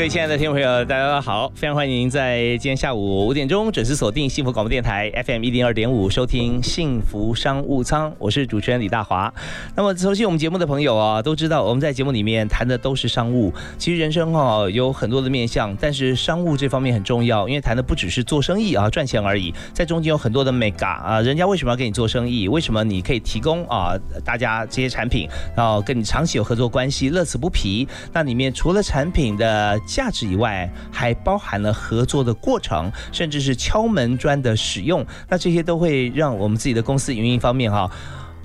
各位亲爱的听众朋友，大家好，非常欢迎您在今天下午五点钟准时锁定幸福广播电台 FM 一零二点五，收听幸福商务舱。我是主持人李大华。那么熟悉我们节目的朋友啊，都知道我们在节目里面谈的都是商务。其实人生哈有很多的面向，但是商务这方面很重要，因为谈的不只是做生意啊赚钱而已，在中间有很多的 mega 啊，人家为什么要跟你做生意？为什么你可以提供啊大家这些产品，然后跟你长期有合作关系，乐此不疲？那里面除了产品的价值以外，还包含了合作的过程，甚至是敲门砖的使用。那这些都会让我们自己的公司运营方面哈。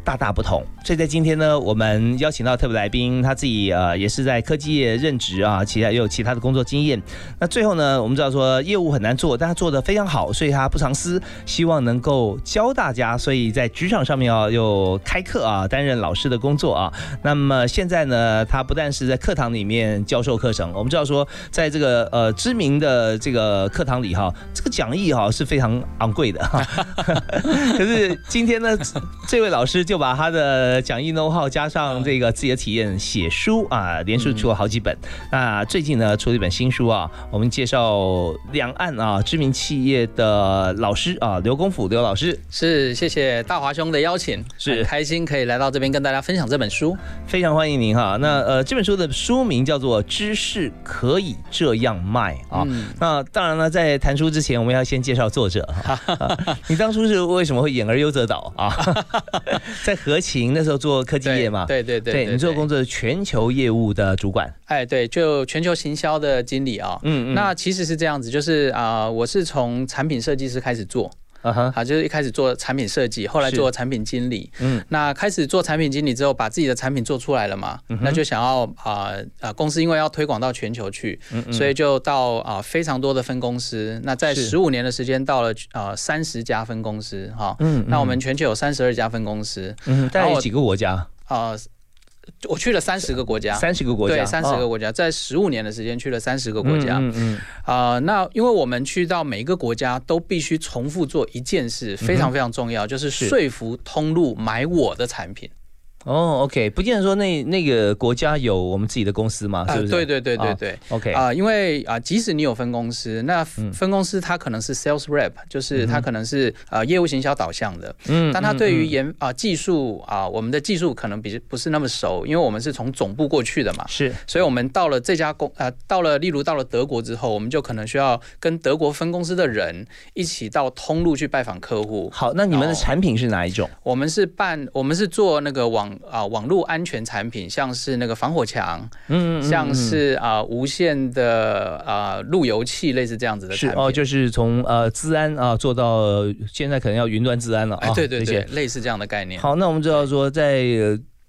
大大不同，所以在今天呢，我们邀请到特别来宾，他自己呃也是在科技业任职啊，其他也有其他的工作经验。那最后呢，我们知道说业务很难做，但他做的非常好，所以他不藏私，希望能够教大家，所以在职场上面啊又开课啊，担任老师的工作啊。那么现在呢，他不但是在课堂里面教授课程，我们知道说在这个呃知名的这个课堂里哈，这个讲义哈是非常昂贵的。可是今天呢，这位老师就就把他的讲义 know how 加上这个自己的体验写书啊，连续出了好几本。那最近呢，出了一本新书啊，我们介绍两岸啊知名企业的老师啊，刘功甫刘老师是谢谢大华兄的邀请，是开心可以来到这边跟大家分享这本书，非常欢迎您哈。那呃这本书的书名叫做《知识可以这样卖》啊。那当然了，在谈书之前，我们要先介绍作者哈。你当初是为什么会演而优则导啊？在合勤那时候做科技业嘛，对对对，对你做工作是全球业务的主管，哎，对，就全球行销的经理啊，嗯嗯，那其实是这样子，就是啊，我是从产品设计师开始做。啊哈，好，就是一开始做产品设计，后来做产品经理。嗯，那开始做产品经理之后，把自己的产品做出来了嘛，那就想要啊啊，公司因为要推广到全球去，所以就到啊非常多的分公司。那在十五年的时间，到了啊三十家分公司哈。嗯，那我们全球有三十二家分公司。嗯，大概有几个国家？啊。我去了三十个国家，三十个国家，对，三十个国家，在十五年的时间去了三十个国家。嗯嗯，啊，那因为我们去到每一个国家都必须重复做一件事，非常非常重要，就是说服通路买我的产品。哦，OK，不见得说那那个国家有我们自己的公司嘛，是不是？对对对对对，OK。啊，因为啊，即使你有分公司，那分公司它可能是 sales rep，就是它可能是呃业务行销导向的，嗯，但它对于研啊技术啊，我们的技术可能比不是那么熟，因为我们是从总部过去的嘛，是，所以我们到了这家公啊，到了例如到了德国之后，我们就可能需要跟德国分公司的人一起到通路去拜访客户。好，那你们的产品是哪一种？我们是办，我们是做那个网。啊，网络安全产品，像是那个防火墙，嗯，像是啊无线的啊路由器，类似这样子的产品，哦，就是从呃治安啊做到现在可能要云端治安了啊，对对对，类似这样的概念。好，那我们知道说在。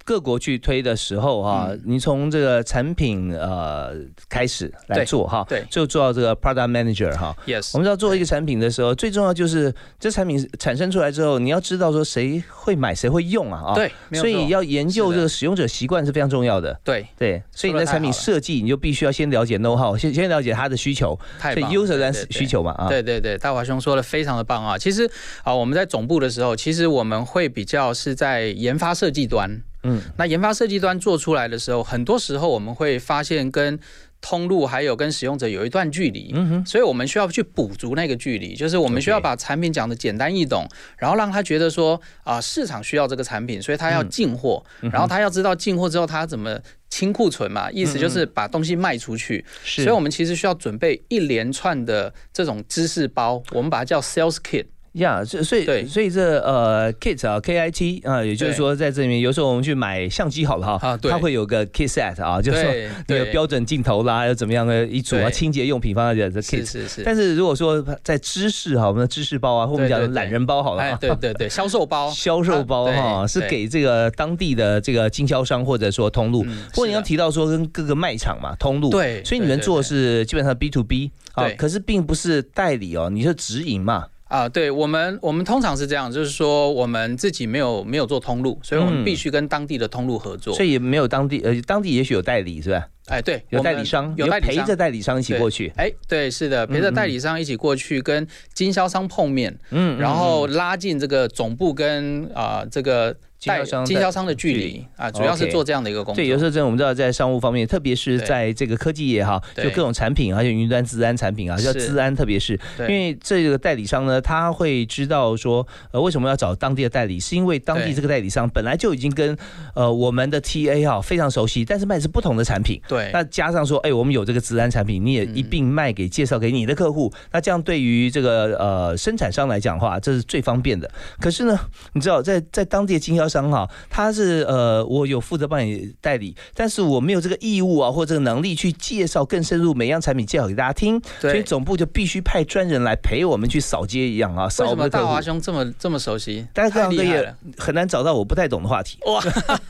各国去推的时候哈，你从这个产品呃开始来做哈，对，就做到这个 product manager 哈。Yes，我们知道做一个产品的时候，最重要就是这产品产生出来之后，你要知道说谁会买，谁会用啊啊。对，所以要研究这个使用者习惯是非常重要的。对对，所以你的产品设计，你就必须要先了解 know how，先先了解他的需求，所以 user 的需求嘛啊。对对对，大华兄说的非常的棒啊。其实啊，我们在总部的时候，其实我们会比较是在研发设计端。嗯，那研发设计端做出来的时候，很多时候我们会发现跟通路还有跟使用者有一段距离，嗯哼，所以我们需要去补足那个距离，就是我们需要把产品讲的简单易懂，然后让他觉得说啊市场需要这个产品，所以他要进货，然后他要知道进货之后他怎么清库存嘛，意思就是把东西卖出去，所以我们其实需要准备一连串的这种知识包，我们把它叫 sales kit。呀，这所以所以这呃，kit 啊，K I T 啊，也就是说在这里面，有时候我们去买相机好了哈，它会有个 kit set 啊，就是说那个标准镜头啦，要怎么样的一组啊，清洁用品放在这 kit。是是。但是如果说在知识哈，我们的知识包啊，或我们讲懒人包好了，对对对，销售包，销售包哈，是给这个当地的这个经销商或者说通路。不过你要提到说跟各个卖场嘛，通路，对，所以你们做的是基本上 B to B 啊，可是并不是代理哦，你是直营嘛。啊，对我们，我们通常是这样，就是说我们自己没有没有做通路，所以我们必须跟当地的通路合作，所以没有当地呃，当地也许有代理是吧？哎，对，有代理商，有陪着代理商一起过去。哎，对，是的，陪着代理商一起过去跟经销商碰面，嗯，然后拉近这个总部跟啊这个。经销商经销商的距离啊，主要是做这样的一个工作。对，有时候真的我们知道，在商务方面，特别是在这个科技业哈，就各种产品，而且云端自安产品啊，叫自安，特别是因为这个代理商呢，他会知道说，呃，为什么要找当地的代理，是因为当地这个代理商本来就已经跟呃我们的 TA 哈非常熟悉，但是卖的是不同的产品。对，那加上说，哎，我们有这个自安产品，你也一并卖给介绍给你的客户，那这样对于这个呃生产商来讲的话，这是最方便的。可是呢，你知道，在在当地的经销商哈，他他是呃，我有负责帮你代理，但是我没有这个义务啊，或这个能力去介绍更深入每样产品介绍给大家听，所以总部就必须派专人来陪我们去扫街一样啊。扫什么大华兄这么这么熟悉？但是各行各业很难找到我不太懂的话题。哇，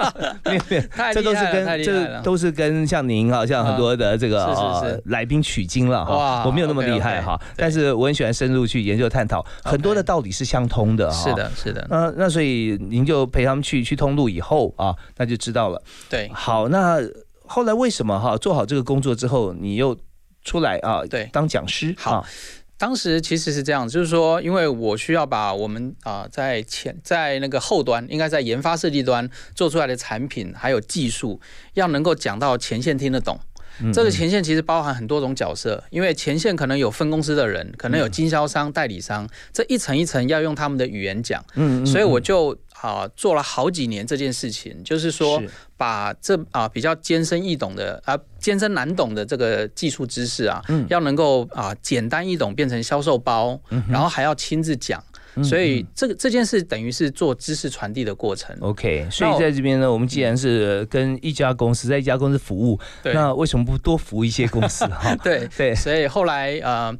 没有没有，这都是跟 这都是跟像您啊，像很多的这个来宾取经了哈。我没有那么厉害哈，但是我很喜欢深入去研究探讨，很多的道理是相通的哈。是的，是的。那那所以您就陪他们去去通路。以后啊，那就知道了。对，好，那后来为什么哈做好这个工作之后，你又出来啊？对，当讲师。好，当时其实是这样，就是说，因为我需要把我们啊在前在那个后端，应该在研发设计端做出来的产品还有技术，要能够讲到前线听得懂。这个前线其实包含很多种角色，因为前线可能有分公司的人，可能有经销商、代理商，这一层一层要用他们的语言讲。嗯，所以我就。啊，做了好几年这件事情，就是说把这啊比较艰深易懂的啊艰深难懂的这个技术知识啊，要能够啊简单易懂变成销售包，然后还要亲自讲，所以这个这件事等于是做知识传递的过程。OK，所以在这边呢，我们既然是跟一家公司在一家公司服务，那为什么不多服一些公司哈？对对，所以后来呃。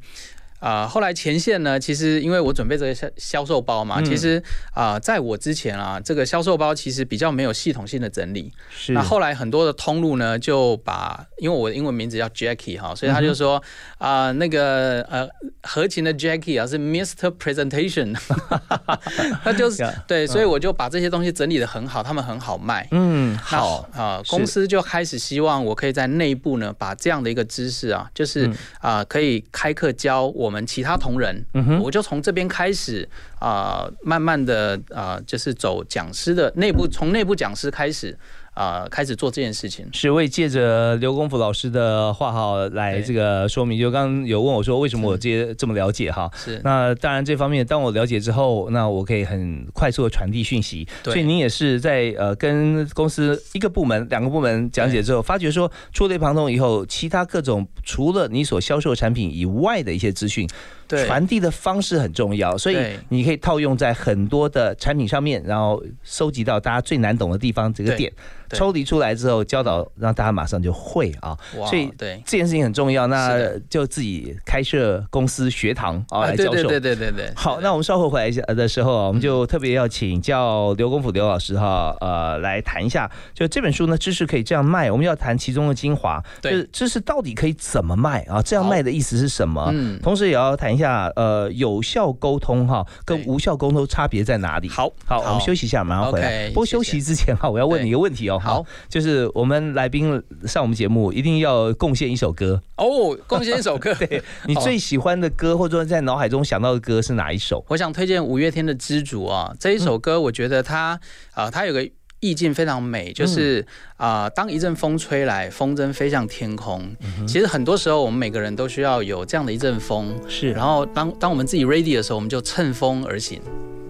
啊，后来前线呢，其实因为我准备这个销销售包嘛，其实啊，在我之前啊，这个销售包其实比较没有系统性的整理。是。那后来很多的通路呢，就把因为我的英文名字叫 Jackie 哈，所以他就说啊，那个呃，合情的 Jackie 啊是 Mr Presentation，他就是对，所以我就把这些东西整理的很好，他们很好卖。嗯，好啊，公司就开始希望我可以在内部呢，把这样的一个知识啊，就是啊，可以开课教我。我们其他同仁，我就从这边开始啊，慢慢的啊，就是走讲师的内部，从内部讲师开始。啊，开始做这件事情，是为借着刘功夫老师的话哈来这个说明。就刚刚有问我说，为什么我这这么了解哈？是。那当然这方面，当我了解之后，那我可以很快速的传递讯息。所以您也是在呃跟公司一个部门、两个部门讲解之后，发觉说触类旁通以后，其他各种除了你所销售产品以外的一些资讯。传递的方式很重要，所以你可以套用在很多的产品上面，然后收集到大家最难懂的地方这个点，抽离出来之后教导，让大家马上就会啊。所以对这件事情很重要，那就自己开设公司学堂啊来教授。对对对对好，那我们稍后回来一下的时候，我们就特别要请教刘功夫刘老师哈，呃，来谈一下，就这本书呢，知识可以这样卖，我们要谈其中的精华，就是知识到底可以怎么卖啊？这样卖的意思是什么？嗯，同时也要谈。一下，呃，有效沟通哈，跟无效沟通差别在哪里？好，好，我们休息一下，马上回来。不过休息之前哈，我要问你一个问题哦。好，就是我们来宾上我们节目，一定要贡献一首歌哦。贡献一首歌，对 你最喜欢的歌，或者说在脑海中想到的歌是哪一首？我想推荐五月天的《知足》啊，这一首歌，我觉得它啊，它有个。意境非常美，就是啊，当一阵风吹来，风筝飞向天空。其实很多时候，我们每个人都需要有这样的一阵风，是。然后当当我们自己 ready 的时候，我们就乘风而行。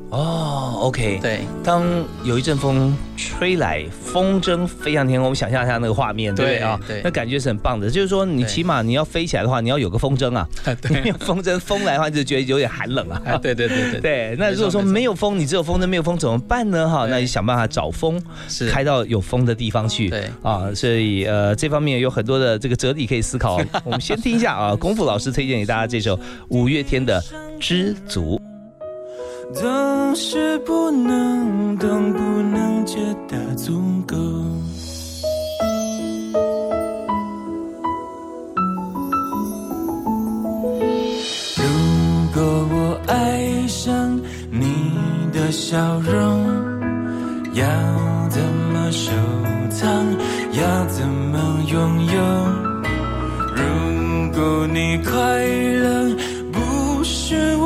哦，OK，对，当有一阵风吹来，风筝飞向天空，我们想象一下那个画面，对不对啊？对，那感觉是很棒的。就是说，你起码你要飞起来的话，你要有个风筝啊。没有 风筝，风来的话就觉得有点寒冷啊。对对对对对。那如果说没有风，你只有风筝没有风怎么办呢？哈，那你想办法找风，是开到有风的地方去。对啊，所以呃，这方面有很多的这个哲理可以思考。我们先听一下啊，功夫老师推荐给大家这首五月天的《知足》。总是不能懂，不能觉得足够。如果我爱上你的笑容，要怎么收藏？要怎么拥有？如果你快乐不是我。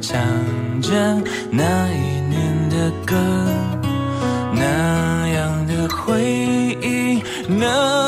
唱着那一年的歌，那样的回忆那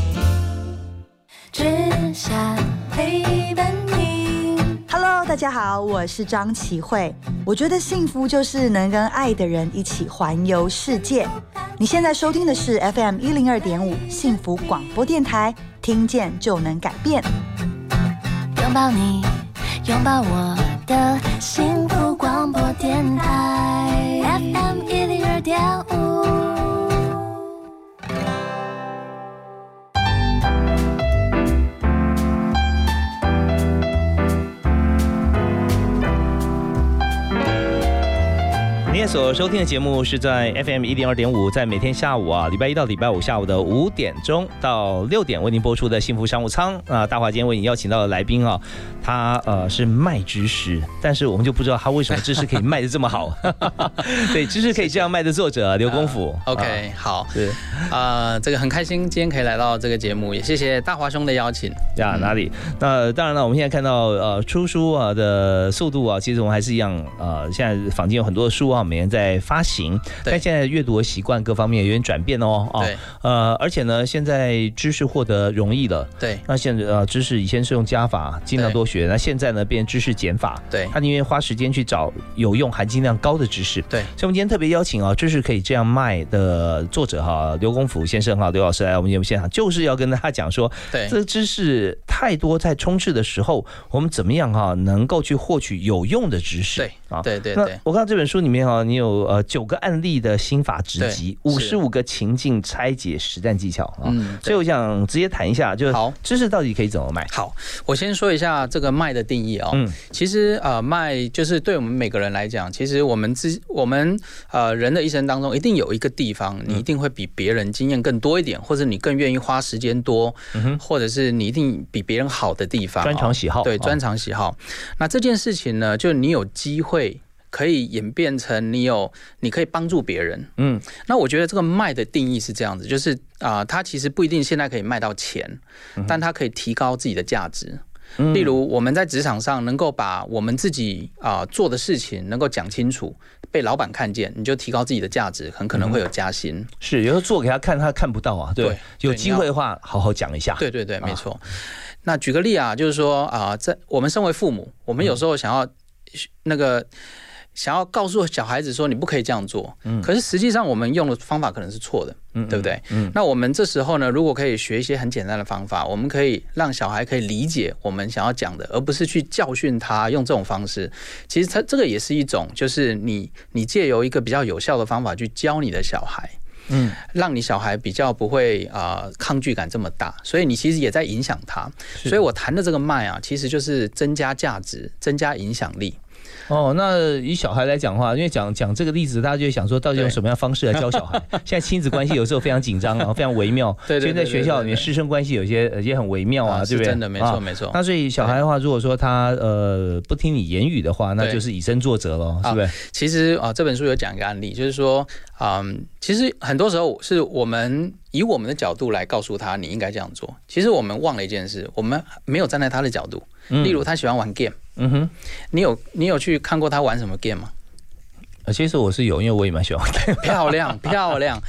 大家好，我是张琪慧。我觉得幸福就是能跟爱的人一起环游世界。你现在收听的是 FM 一零二点五幸福广播电台，听见就能改变。拥抱你，拥抱我的幸福广播电台 FM 一零二点五。今天所收听的节目是在 FM 一零二点五，在每天下午啊，礼拜一到礼拜五下午的五点钟到六点为您播出的幸福商务舱啊。大华今天为您邀请到的来宾啊，他呃是卖知识，但是我们就不知道他为什么知识可以卖的这么好。对，知识可以这样卖的作者刘功夫。OK，好啊，呃，这个很开心今天可以来到这个节目，也谢谢大华兄的邀请。呀，哪里？那当然了，我们现在看到呃出书啊的速度啊，其实我们还是一样呃，现在坊间有很多的书啊，每年在发行，对但现在阅读的习惯各方面有点转变哦。哦对，呃，而且呢，现在知识获得容易了。对那现在呃，知识以前是用加法，尽量多学，那现在呢，变知识减法。对他宁愿花时间去找有用、含金量高的知识。对，所以我们今天特别邀请啊，知识可以这样卖的作者哈，刘功福先生哈，刘老师来我们节目现场，就是要跟大家讲说，对这个知识太多，在充斥的时候，我们怎么样哈，能够去获取有用的知识？对啊，对对对我看到这本书里面哈，你有呃九个案例的心法直击，对五十五个情境拆解实战技巧啊。嗯所以我想直接谈一下，就是好知识到底可以怎么卖？好，我先说一下这个卖的定义哦。嗯其实呃，卖就是对我们每个人来讲，其实我们之我们呃人的一生当中，一定有一个地方，嗯你一定会比别人经验更多一点，或者你更愿意花时间多，或者是你一定比别人好的地方专长喜好对，哦专长喜好。那这件事情呢，就你有机会。可以演变成你有，你可以帮助别人。嗯，那我觉得这个卖的定义是这样子，就是啊、它其实不一定现在可以卖到钱，但它可以提高自己的价值。嗯例如我们在职场上能够把我们自己啊、做的事情能够讲清楚，被老板看见，你就提高自己的价值，很可能会有加薪。是有时候做给他看，他看不到啊。对，对有机会的话，好好讲一下。对对对，没错。那举个例啊，就是说啊、在我们身为父母，我们有时候想要那个。想要告诉小孩子说你不可以这样做，可是实际上我们用的方法可能是错的，对不对？嗯那我们这时候呢，如果可以学一些很简单的方法，我们可以让小孩可以理解我们想要讲的，而不是去教训他用这种方式。其实他这个也是一种，就是你你借由一个比较有效的方法去教你的小孩。嗯，让你小孩比较不会啊、呃抗拒感这么大，所以你其实也在影响他。所以我谈的这个卖啊，其实就是增加价值、增加影响力。哦，那以小孩来讲的话，因为讲讲这个例子，大家就会想说，到底用什么样方式来教小孩？现在亲子关系有时候非常紧张然后，非常微妙。对对对所以在学校里面，师生关系有些呃也很微妙啊，对不对？是真的，没错啊没错。那所以小孩的话，如果说他呃不听你言语的话，那就是以身作则咯，是不是？其实啊，这本书有讲一个案例，就是说，嗯，其实很多时候是我们以我们的角度来告诉他你应该这样做。其实我们忘了一件事，我们没有站在他的角度。嗯例如，他喜欢玩 game，嗯哼，你有你有去看过他玩什么 game 吗？呃其实我是有，因为我也蛮喜欢看。漂亮 漂亮。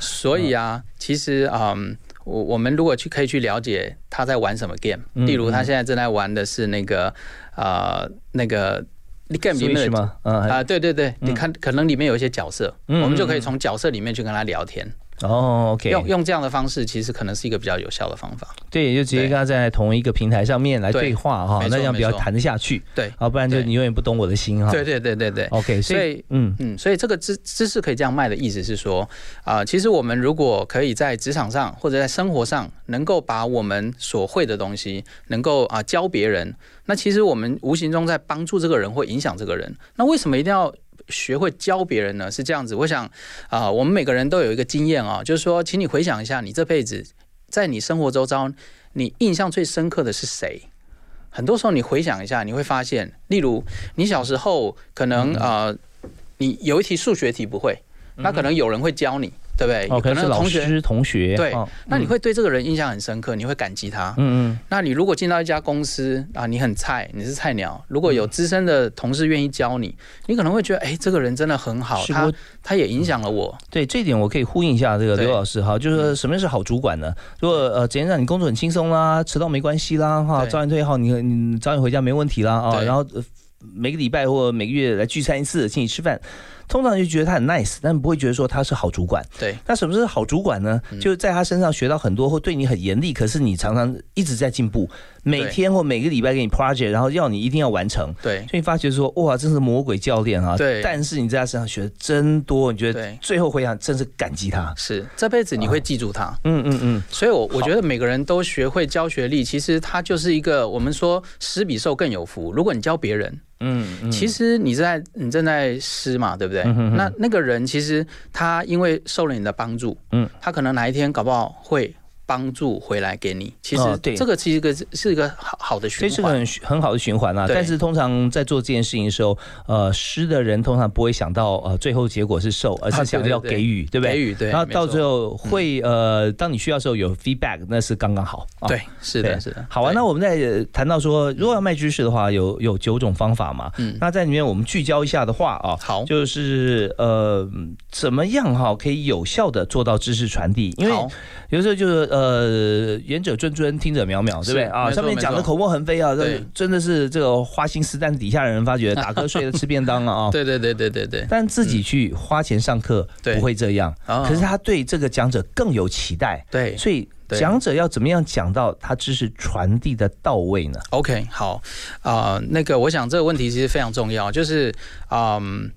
所以啊，其实嗯，我我们如果去可以去了解他在玩什么 game，嗯例如他现在正在玩的是那个呃那个 game 里面的吗？嗯，啊、对对对，你看可能里面有一些角色，嗯我们就可以从角色里面去跟他聊天，哦，OK，用用这样的方式，其实可能是一个比较有效的方法。对，就直接跟他在同一个平台上面来对对话哈，那这样比较谈得下去，对啊，不然就你永远不懂我的心哈。对对对对对。，OK，所以嗯嗯，所以这个知知识可以这样卖的意思是说，啊、其实我们如果可以在职场上或者在生活上，能够把我们所会的东西，能够啊、教别人，那其实我们无形中在帮助这个人或影响这个人。那为什么一定要学会教别人呢？是这样子，我想啊、我们每个人都有一个经验啊，就是说，请你回想一下，你这辈子在你生活周遭，你印象最深刻的是谁？很多时候你回想一下，你会发现，例如你小时候可能呃，你有一题数学题不会，那可能有人会教你，对对不对？哦，可能是老同学师、同学，对哦，那你会对这个人印象很深刻，你会感激他。嗯嗯，那你如果进到一家公司啊，你很菜，你是菜鸟，如果有资深的同事愿意教你，你可能会觉得，哎，这个人真的很好，他他也影响了我。对这一点我可以呼应一下这个刘老师哈，就是说什么是好主管呢？如果呃，简单让，你工作很轻松啦，迟到没关系啦，哈，对早点退号，你你早点回家没问题啦啊，对然后。呃每个礼拜或每个月来聚餐一次，请你吃饭，通常就觉得他很 nice，但不会觉得说他是好主管。对那什么是好主管呢？嗯就是在他身上学到很多，或对你很严厉，可是你常常一直在进步，每天或每个礼拜给你 project，然后要你一定要完成。对所以你发觉说，哇，真是魔鬼教练啊！对但是你在他身上学的真多，你觉得对最后回想，真是感激他。是这辈子你会记住他。嗯嗯嗯，所以我，我觉得每个人都学会教学力，其实他就是一个我们说施比受更有福。如果你教别人，嗯嗯，其实你在你正在施嘛，对不对？嗯哼哼那那个人其实他因为受了你的帮助，嗯嗯，他可能哪一天搞不好会帮助回来给你。其实哦对这个其实一个是一个好好的循环。这是个很很好的循环啊。但是通常在做这件事情的时候，呃，施的人通常不会想到呃最后结果是受，而是想要对对给予，对不对？给予对然后到最后会呃，当你需要的时候有 feedback，那是刚刚好。啊对，是的，是的。好啊，那我们再呃谈到说，如果要卖知识的话，有有九种方法嘛。嗯那在里面我们聚焦一下的话啊，好就是呃，怎么样哈可以有效的做到知识传递？因为好有时候就是呃，言者谆谆，听者渺渺，对不对啊？上面讲的口沫横飞啊，这真的是这个花心思，但底下的人发觉打瞌睡的吃便当了啊。对对对对对对。但自己去花钱上课不会这样，哦可是他对这个讲者更有期待，对所以讲者要怎么样讲到他知识传递的到位呢？OK，好，啊、那个我想这个问题其实非常重要，就是嗯，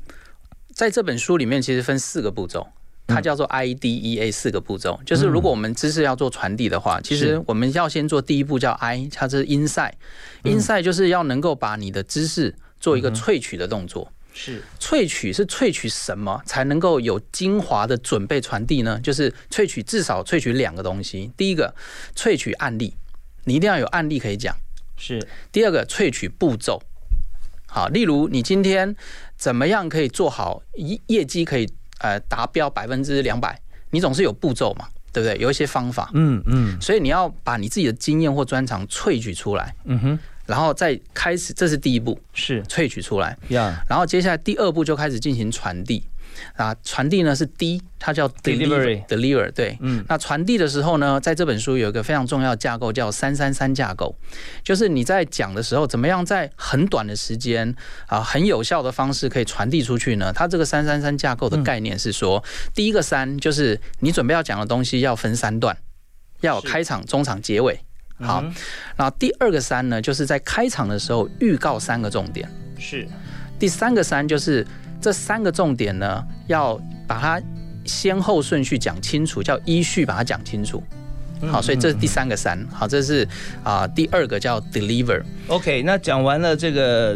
在这本书里面其实分四个步骤。它叫做 IDEA 四个步骤，就是如果我们知识要做传递的话，其实我们要先做第一步叫 I，它是 insight 就是要能够把你的知识做一个萃取的动作。是。萃取是萃取什么才能够有精华的准备传递呢？就是萃取至少萃取两个东西，第一个萃取案例，你一定要有案例可以讲。是，第二个萃取步骤，好，例如你今天怎么样可以做好业业绩可以呃达标百分之两百，你总是有步骤嘛，对不对？有一些方法，嗯嗯所以你要把你自己的经验或专长萃取出来，嗯哼，然后再开始，这是第一步，是萃取出来，呀然后接下来第二步就开始进行传递。啊，传递呢是 D，它叫 Delivery deliver，对，嗯那传递的时候呢，在这本书有一个非常重要的架构叫三三三架构，就是你在讲的时候，怎么样在很短的时间啊，很有效的方式可以传递出去呢？它这个三三三架构的概念是说，第一个三就是你准备要讲的东西要分三段，要有开场、中场、结尾。好，然后第二个三呢，就是在开场的时候预告三个重点。是第三个三就是这三个重点呢，要把它先后顺序讲清楚，叫依序把它讲清楚。好，所以这是第三个三。好，这是啊、第二个叫 deliver OK。那讲完了这个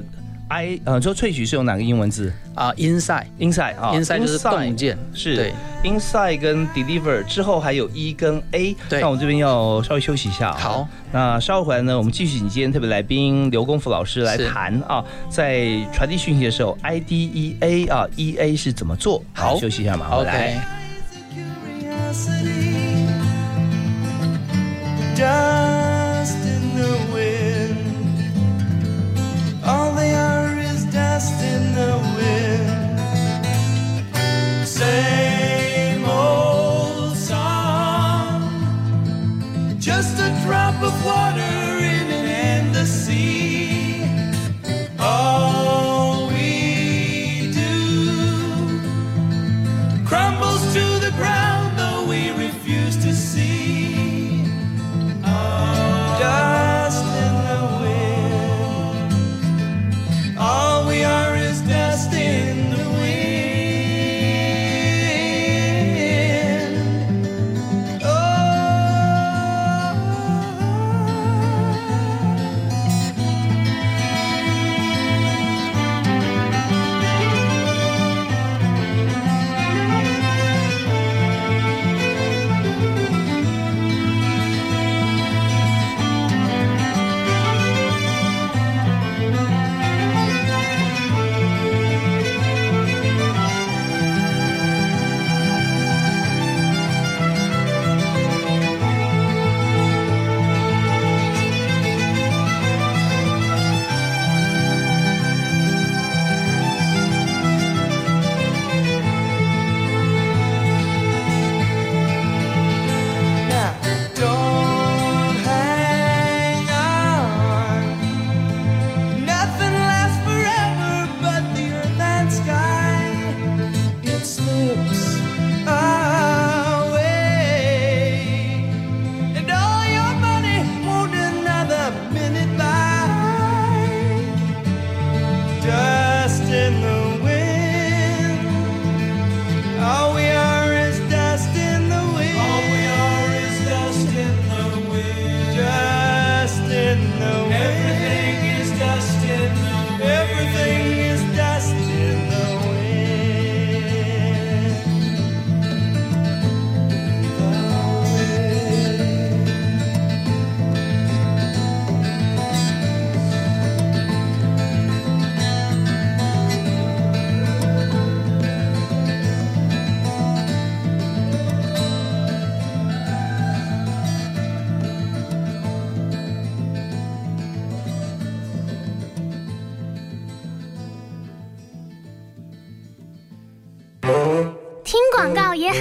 I 呃，说萃取是用哪个英文字？啊、inside？Inside 啊。Inside 就是洞见，是。对。Inside 跟 deliver 之后还有 E 跟 A，对。那我们这边要稍微休息一下啊。好，那稍后回来呢，我们继续请今天特别来宾刘功夫老师来是。谈啊，在传递讯息的时候，IDEA 啊，EA 是怎么做？好。休息一下嘛，回来。Dust in the dust in the wind. Same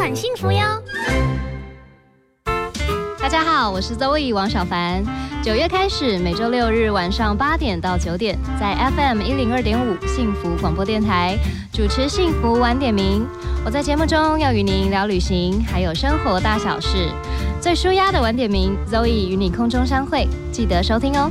很幸福哟。大家好，我是 Zoe 王小凡。九月开始，每周六日晚上八点到九点，在 FM 一零二点五幸福广播电台主持幸福晚点名。我在节目中要与您聊旅行，还有生活大小事。最舒压的晚点名，Zoe 与你空中相会，记得收听哦。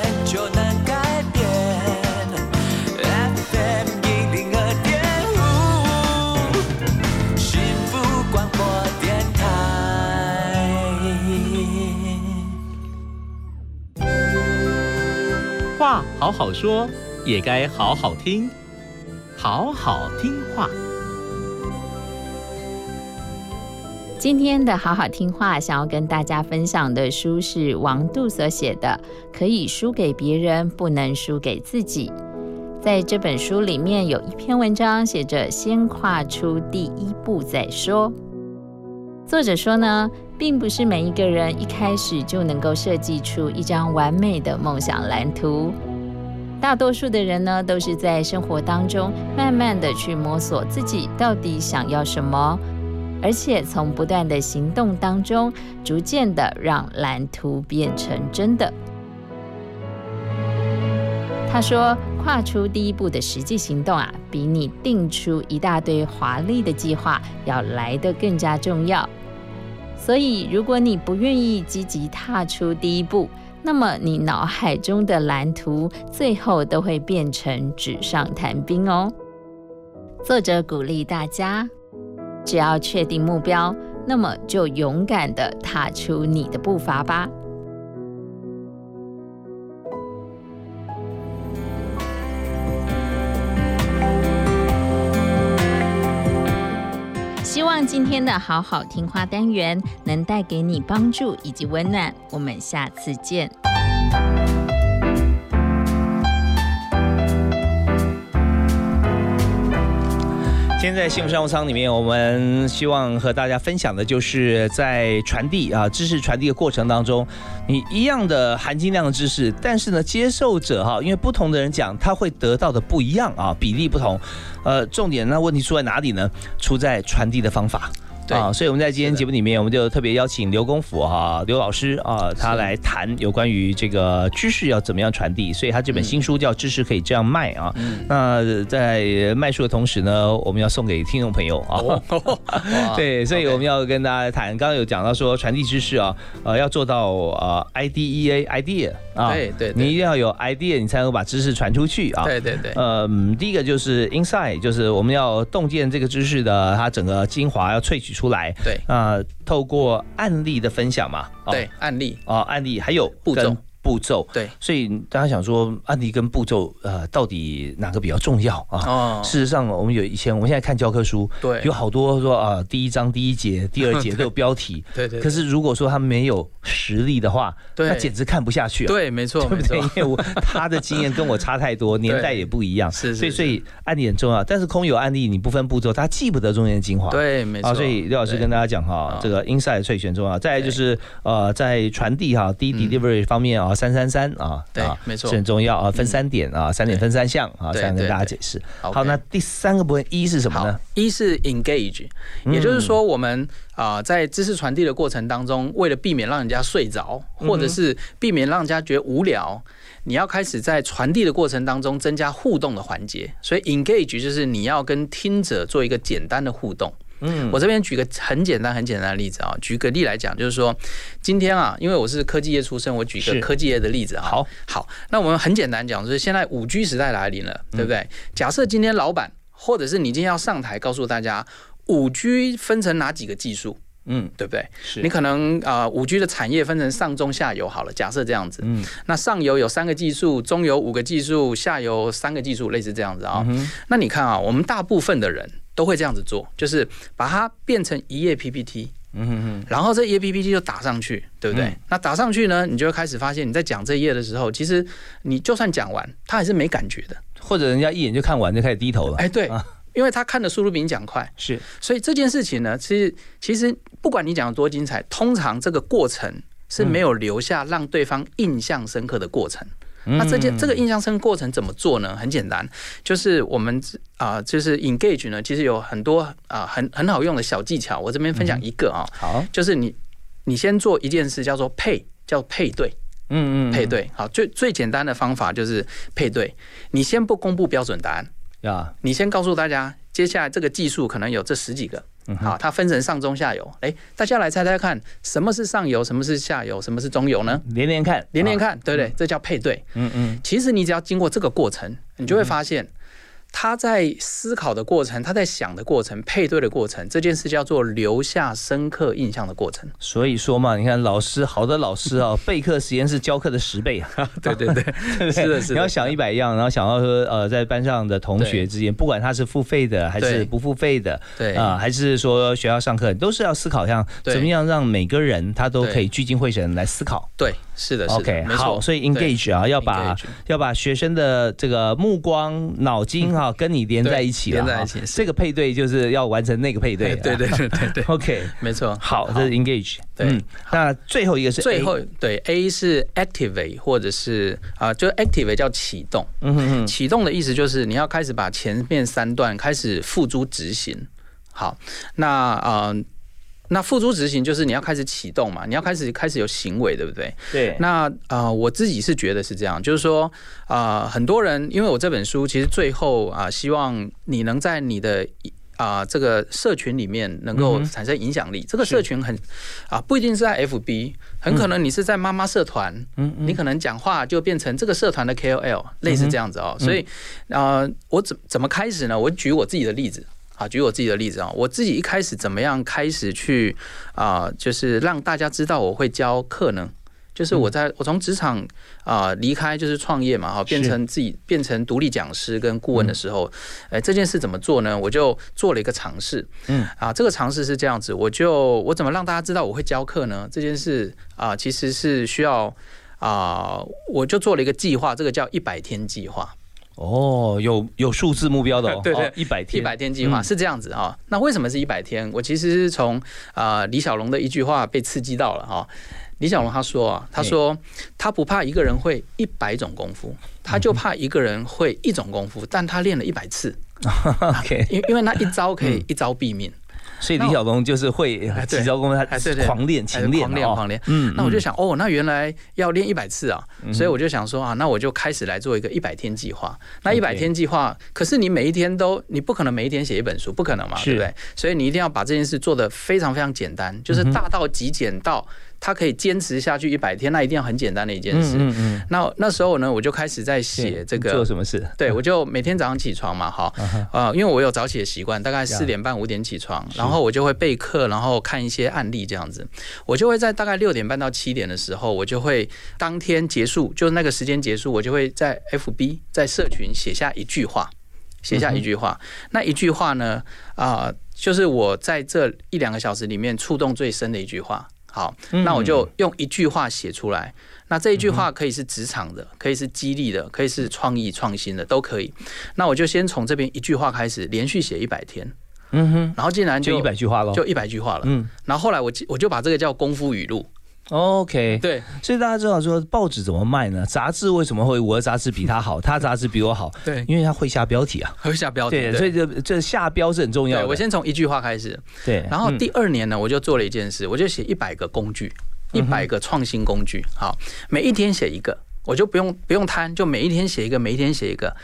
话好好说，也该好好听，好好听话。今天的好好听话，想要跟大家分享的书是王杜所写的《可以输给别人，不能输给自己》。在这本书里面有一篇文章写着“先跨出第一步再说”。作者说呢，并不是每一个人一开始就能够设计出一张完美的梦想蓝图。大多数的人呢，都是在生活当中慢慢的去摸索自己到底想要什么。而且从不断的行动当中，逐渐的让蓝图变成真的。他说，跨出第一步的实际行动啊，比你定出一大堆华丽的计划要来得更加重要。所以，如果你不愿意积极踏出第一步，那么你脑海中的蓝图最后都会变成纸上谈兵哦。作者鼓励大家。只要确定目标，那么就勇敢的踏出你的步伐吧。今天的好好听话单元能带给你帮助以及温暖。我们下次见。今天在幸福商务舱里面，我们希望和大家分享的就是在传递啊知识传递的过程当中，你一样的含金量的知识，但是呢，接受者哈，因为不同的人讲，他会得到的不一样啊，比例不同。呃，重点那问题出在哪里呢？出在传递的方法。啊，所以我们在今天节目里面，我们就特别邀请刘功夫哈刘老师啊，他来谈有关于这个知识要怎么样传递。所以他这本新书叫《知识可以这样卖》啊。那在卖书的同时呢，我们要送给听众朋友啊。对，所以我们要跟大家谈，刚刚有讲到说传递知识啊，呃，要做到呃 IDEA idea 啊，对对，你一定要有 idea，你才能够把知识传出去啊。对对对。呃，第一个就是 inside，就是我们要洞见这个知识的它整个精华，要萃取出。出来。对。啊、呃，透过案例的分享嘛，哦、对案例。啊、呃，案例还有步骤步骤对，所以大家想说案例跟步骤呃到底哪个比较重要啊？哦，事实上我们有以前我们现在看教科书，对，有好多说啊第一章第一节第二节都有标题，对对。可是如果说他没有实力的话，对，那简直看不下去啊。对，没错 对不对，因为我他的经验跟我差太多，年代也不一样，是是所以所以案例很重要。但是空有案例，你不分步骤，他记不得中间的精华。对，没错。所以刘老师跟大家讲哈，这个 inside 萃选重要。再来就是呃，在传递哈，第一 delivery 方面啊，三三三啊。啊，对，没错，是很重要啊，分三点啊，三点分三项啊，这样跟大家解释。好，那第三个部分一是什么呢？一是 engage，也就是说我们啊在知识传递的过程当中，为了避免让人家睡着，或者是避免让人家觉得无聊，你要开始在传递的过程当中增加互动的环节。所以 engage 就是你要跟听者做一个简单的互动。嗯，我这边举个很简单、很简单的例子啊，举个例来讲，就是说，今天啊，因为我是科技业出身，我举一个科技业的例子啊。好，好，那我们很简单讲，就是现在五 G 时代来临了，对不对？假设今天老板或者是你今天要上台告诉大家，五 G 分成哪几个技术？嗯，对不对？是你可能啊，五 G 的产业分成上中下游好了，假设这样子。嗯，那上游有三个技术，中游五个技术，下游三个技术，类似这样子啊。那你看啊，我们大部分的人。都会这样子做，就是把它变成一页 PPT，嗯哼哼，然后这一页 PPT 就打上去，对不对？嗯那打上去呢，你就会开始发现你在讲这一页的时候，其实你就算讲完，他还是没感觉的。或者人家一眼就看完就开始低头了。哎，对，啊因为他看的速度比你讲快，是，所以这件事情呢，其实其实不管你讲的多精彩，通常这个过程是没有留下让对方印象深刻的过程。那这件这个印象深刻过程怎么做呢？很简单，就是我们啊、就是 engage 呢，其实有很多啊、很很好用的小技巧。我这边分享一个啊、好，就是你你先做一件事叫做配，叫配对。嗯嗯，配对，好，最最简单的方法就是配对。你先不公布标准答案，呀，你先告诉大家，接下来这个技术可能有这十几个，嗯好，它分成上中下游。哎，大家来猜猜看，什么是上游，什么是下游，什么是中游呢？连连看，连连看，对不对？这叫配对。嗯嗯，其实你只要经过这个过程，你就会发现。他在思考的过程，他在想的过程，配对的过程，这件事叫做留下深刻印象的过程。所以说嘛，你看老师，好的老师啊，备课时间是教课的十倍啊。对对 对，是的，是的。你要想一百样，然后想到说呃，在班上的同学之间，不管他是付费的还是不付费的，对啊、还是说学校上课，都是要思考像对怎么样让每个人他都可以聚精会神来思考。对，是的，是的 OK。好，所以 engage 啊，要把要把学生的这个目光、脑筋 哈、跟你连在一起连在一起这个配对就是要完成那个配对。对对对对对 OK，没错。好，这是 engage。对嗯，那最后一个是最后对 A 是 activate 或者是啊、就 activate 叫启动。嗯哼哼，启动的意思就是你要开始把前面三段开始付诸执行。好，那呃，那付诸执行就是你要开始启动嘛，你要开始开始有行为，对不对？对，那啊、呃我自己是觉得是这样，就是说啊、呃很多人因为我这本书其实最后啊、希望你能在你的。啊、这个社群里面能够产生影响力，这个社群很啊，不一定是在 FB，很可能你是在妈妈社团，嗯你可能讲话就变成这个社团的 KOL，类似这样子哦。所以，呃，我怎怎么开始呢？我举我自己的例子。啊，举我自己的例子啊，我自己一开始怎么样开始去啊、就是让大家知道我会教课呢？就是我在我从职场啊离开，就是创业嘛，哈，变成自己变成独立讲师跟顾问的时候，哎，这件事怎么做呢？我就做了一个尝试，嗯啊，这个尝试是这样子，我就我怎么让大家知道我会教课呢？这件事啊，其实是需要啊，我就做了一个计划，这个叫一百天计划。哦，有有数字目标的哦，对对，一百天，一百天计划嗯是这样子啊。那为什么是一百天？我其实是从啊李小龙的一句话被刺激到了哈。李小龙他说啊，他说他不怕一个人会一百种功夫，他就怕一个人会一种功夫，但他练了一百次，OK，因因为那一招可以一招毙命。所以李小龙就是会哎对几招功，他哎对对狂练、哎勤练、狂练哦狂练。嗯，那我就嗯。想哦，那原来要练一百次啊，嗯。所以我就想说啊，那我就开始来做一个一百天计划。那一百天计划，可是你每一天都，你不可能每一天写一本书，不可能嘛，对不对？所以你一定要把这件事做得非常非常简单，就是大到极简到它可以坚持下去一百天，那一定要很简单的一件事。嗯嗯那那时候呢，我就开始在写这个做什么事？对，我就每天早上起床嘛，哈，呃，因为我有早起的习惯，大概四点半五点起床，然后我就会备课，然后看一些案例这样子。我就会在大概六点半到七点的时候，我就会当天结束，就那个时间结束，我就会在 FB 在社群写下一句话，写下一句话。那一句话呢，啊、就是我在这一两个小时里面触动最深的一句话。好，那我就用一句话写出来。那这一句话可以是职场的，可以是激励的，可以是创意创新的，都可以。那我就先从这边一句话开始，连续写一百天，嗯哼，然后竟然就一百句话了，就一百句话了。嗯然后后来我我就把这个叫功夫语录。，OK，对，所以大家知道说报纸怎么卖呢？杂志为什么会我的杂志比他好，他杂志比我好？对因为他会下标题啊。会下标题，对，所以这这下标是很重要。我先从一句话开始，对，嗯然后第二年呢，我就做了一件事，我就写一百个工具，嗯一百个创新工具。好，每一天写一个，我就不用不用贪，就每一天写一个，每一天写一个。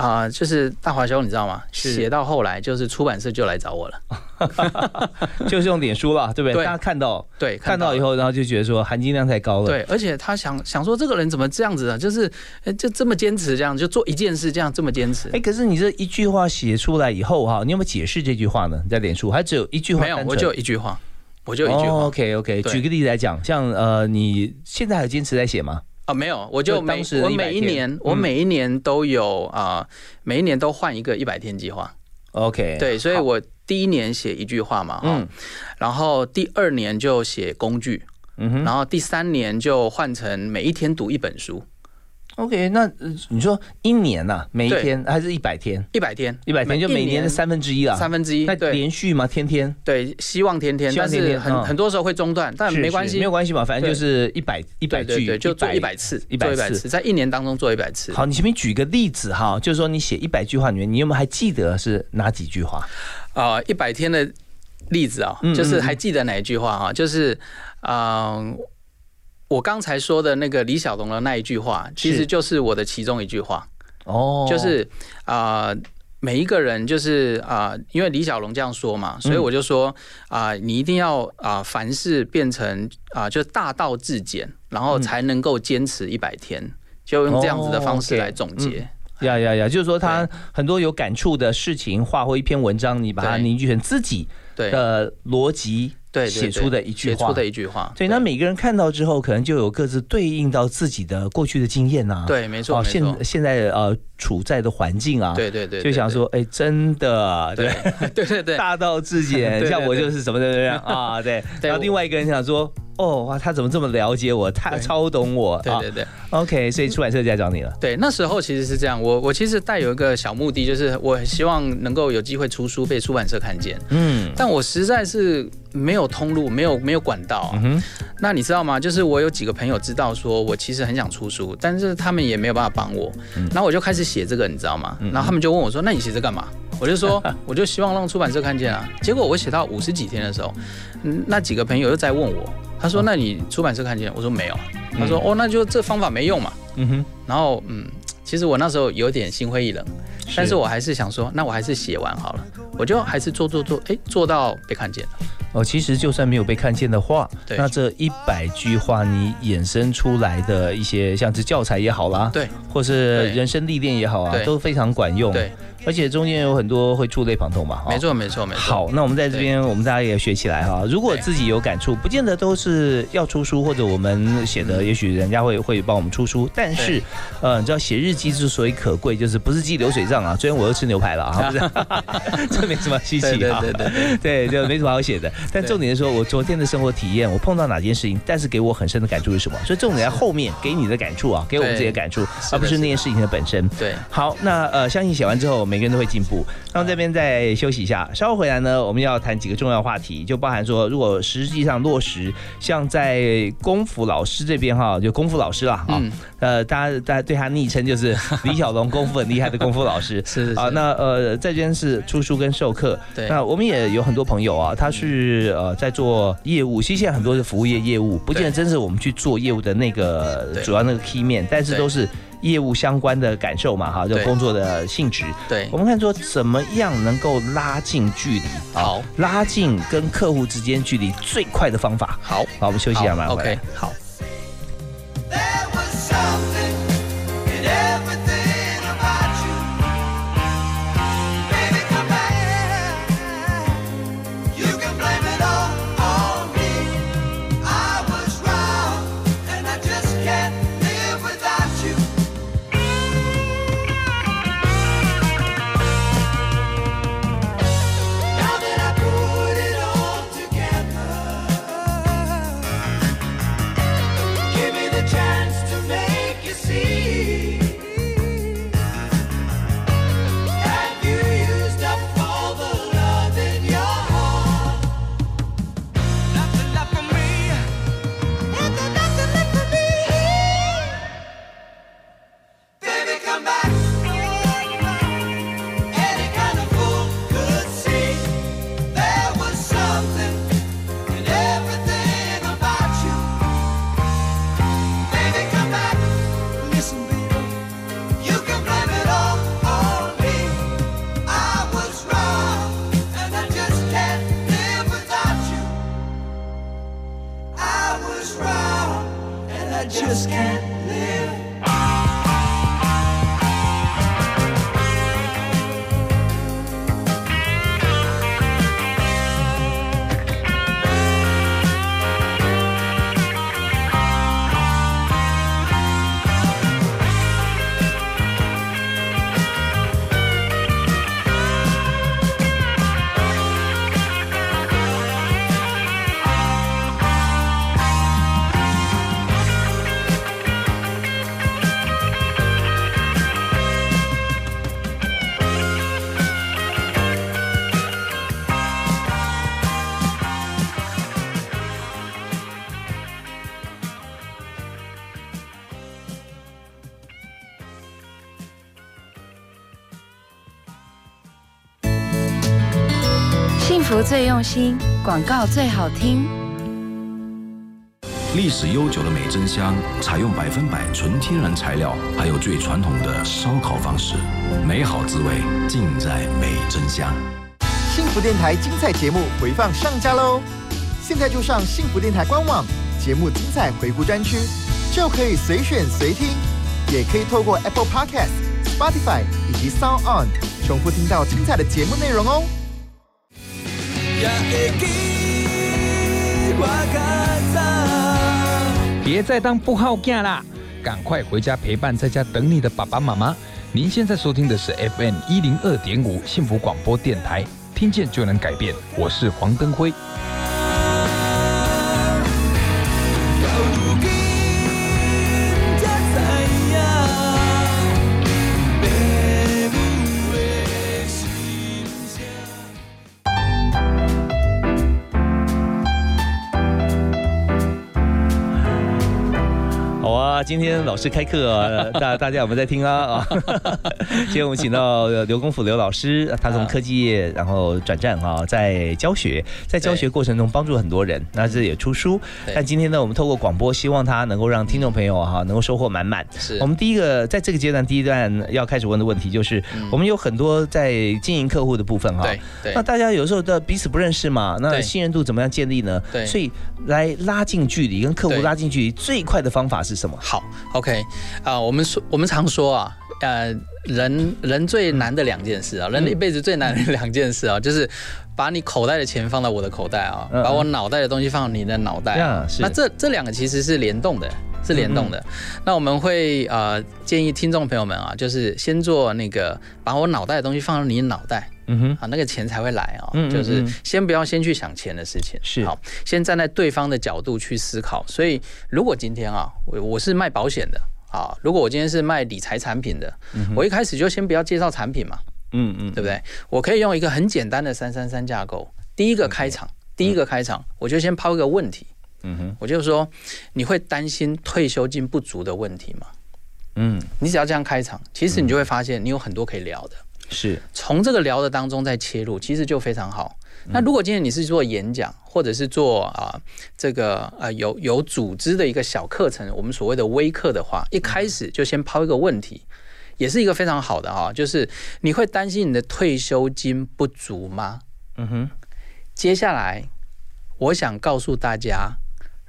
啊、就是大华兄，你知道吗？写到后来，就是出版社就来找我了。就是用脸书了，对不对？对大家看到对，看到以后，然后就觉得说含金量太高了。对，而且他想想说，这个人怎么这样子啊？就是呃就这么坚持，这样就做一件事，这样这么坚持。哎，可是你这一句话写出来以后哈，你有没有解释这句话呢？你在脸书还只有一句话没有，我就一句话，我就一句话。OK OK，举个例子来讲，像呃，你现在还有坚持在写吗？啊，没有，我就每就当时的100我每一天。年，我嗯每一年都有啊、每一年都换一个一百天计划。OK，对，所以我第一年写一句话嘛，哈、嗯。然后第二年就写工具，嗯哼。然后第三年就换成每一天读一本书，OK，那呃你说一年呐、每一天还是一百天？一百天，一百天就每年。的三分之一啊，三分之一，那连续吗？天天？对，希望天天，希望但是很、很多时候会中断，但没关系，没有关系嘛，反正就是一百一百句，就做一百次，一百次，在一年当中做一百次。好，你前面举个例子哈，就是说你写一百句话里面，你有没有还记得是哪几句话？啊，一百天的例子啊、嗯就是嗯还记得哪一句话哈、就是嗯、我刚才说的那个李小龙的那一句话，其实就是我的其中一句话。哦，就是啊、每一个人就是啊、因为李小龙这样说嘛，所以嗯我就说啊、你一定要啊、凡事变成啊、就大道至简，然后才能够坚持一百天，就用这样子的方式来总结。呀呀呀，就是说他很多有感触的事情，画或一篇文章，你把它凝聚成自己对。的逻辑，对对写出的一句话，写出的一句话。对，那每个人看到之后，可能就有各自对应到自己的过去的经验呐、对没错哦，没错。现现在呃处在的环境啊，对对对对就想说，哎，真的，对。对对对，大道至简，像我就是什么怎么样啊，对。对 然后另外一个人想说，哦哇，他怎么这么了解我，他超懂我，啊对对对。OK，所以出版社就来找你了。对，那时候其实是这样，我我其实带有一个小目的，就是我希望能够有机会出书被出版社看见，嗯。但我实在是没有通路，没有没有管道。嗯哼，那你知道吗？就是我有几个朋友知道说我其实很想出书，但是他们也没有办法帮我，嗯。然后我就开始写这个，你知道吗？然后他们就问我说：“那你写这干嘛？”我就说：“我就希望让出版社看见啊。”结果我写到五十几天的时候，嗯，那几个朋友又在问我，他说：“那你出版社看见？”我说：“没有。”他说：“哦，那就这方法没用嘛。”嗯哼，然后嗯，其实我那时候有点心灰意冷，但是我还是想说，那我还是写完好了，我就还是做做做，哎，做到被看见了。哦，其实就算没有被看见的话，对那这一百句话你衍生出来的一些，像是教材也好啦，对，或是人生历练也好啊，都非常管用。对，而且中间有很多会触类旁通嘛。没错，没错，没错。好，那我们在这边，我们大家也学起来哈。如果自己有感触，不见得都是要出书，或者我们写的，也许人家会会帮我们出书。但是，呃，你知道写日记之所以可贵，就是不是记流水账啊。昨天我又吃牛排了啊，不是，这没什么稀奇啊。对对对对 对，就没什么好写的。但重点是说我昨天的生活体验，我碰到哪件事情，但是给我很深的感触是什么？所以重点在后面给你的感触啊，给我们自己的感触，而不是那件事情的本身。对，好，那呃，相信写完之后，每个人都会进步。那这边再休息一下，稍后回来呢，我们要谈几个重要话题，就包含说，如果实际上落实，像在功夫老师这边哈，就功夫老师啦，啊、嗯呃，大家大家对他昵称就是李小龙，功夫很厉害的功夫老师。是是啊，那呃，在这边是出书跟授课。对。那我们也有很多朋友啊，他是呃在做业务，其实现在很多是服务业业务，不见得真是我们去做业务的那个主要那个 key 面，但是都是业务相关的感受嘛，哈，就工作的性质。对。我们看说怎么样能够拉近距离，好，拉近跟客户之间距离最快的方法。好，好，我们休息一下，马上回来 OK，好。最用心，广告最好听。历史悠久的美珍香，采用百分百纯天然材料，还有最传统的烧烤方式，美好滋味尽在美珍香。幸福电台精彩节目回放上架喽！现在就上幸福电台官网，节目精彩回顾专区，就可以随选随听，也可以透过 Apple Podcast、Spotify 以及 Sound On 重复听到精彩的节目内容哦。别再当不好囝啦，赶快回家陪伴在家等你的爸爸妈妈。您现在收听的是 FM 一零二点五幸福广播电台，听见就能改变。我是黄登辉。今天老师开课啊，大大家有没有在听啊？啊，今天我们请到刘功夫刘老师，他从科技业然后转战啊，在教学，在教学过程中帮助很多人，那这也出书。但今天呢，我们透过广播，希望他能够让听众朋友哈能够收获满满。是我们第一个在这个阶段第一段要开始问的问题，就是我们有很多在经营客户的部分哈，对对那大家有时候的彼此不认识嘛，那信任度怎么样建立呢？对所以来拉近距离，跟客户拉近距离最快的方法是什么？好，OK，啊、我们说我们常说啊，呃，人人最难的两件事啊，人的一辈子最难的两件事啊，就是把你口袋的钱放到我的口袋啊，嗯把我脑袋的东西放到你的脑袋那这这两个其实是联动的。是联动的，那我们会呃建议听众朋友们啊，就是先做那个把我脑袋的东西放到你的脑袋，嗯哼，啊，那个钱才会来啊、嗯嗯就是嗯。先不要先去想钱的事情，是。好，先站在对方的角度去思考。所以，如果今天啊，我我是卖保险的啊，如果我今天是卖理财产品的，我一开始就先不要介绍产品嘛，嗯嗯，对不对？我可以用一个很简单的三三三架构，第一个开场，第一个开场，我就先抛一个问题，嗯哼，我就说，你会担心退休金不足的问题吗？嗯，你只要这样开场，其实你就会发现你有很多可以聊的。是。从这个聊的当中再切入，其实就非常好。那如果今天你是做演讲，或者是做啊、这个呃有有组织的一个小课程，我们所谓的微课的话，一开始就先抛一个问题，也是一个非常好的哈、就是你会担心你的退休金不足吗？嗯哼，接下来我想告诉大家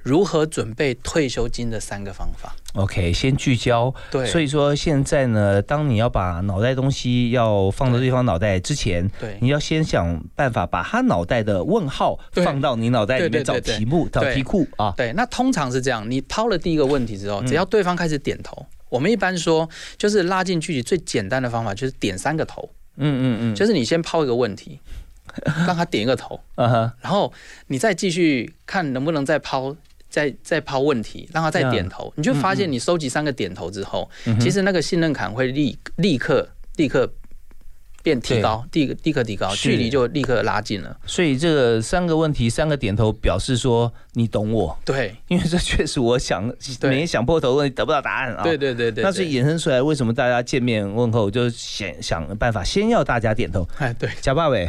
如何准备退休金的三个方法。OK，先聚焦。对。所以说现在呢，当你要把脑袋东西要放到对方脑袋之前，对。你要先想办法把他脑袋的问号放到你脑袋里面找题目、找对题库啊。对，那通常是这样，你抛了第一个问题之后，嗯。只要对方开始点头，我们一般说就是拉近距离最简单的方法就是点三个头，嗯嗯嗯，就是你先抛一个问题，让他点一个头，然后你再继续看能不能再抛。再再抛问题，让他再点头，你就发现你收集三个点头之后，嗯其实那个信任感会立立刻立刻变提高，立立刻提高，距离就立刻拉近了。所以这个三个问题，三个点头，表示说你懂我。对，因为这确实我想对每天想破头问题得不到答案啊。对对对对那所以衍生出来，为什么大家见面问候就想想办法，先要大家点头。哎，对，假爸伟，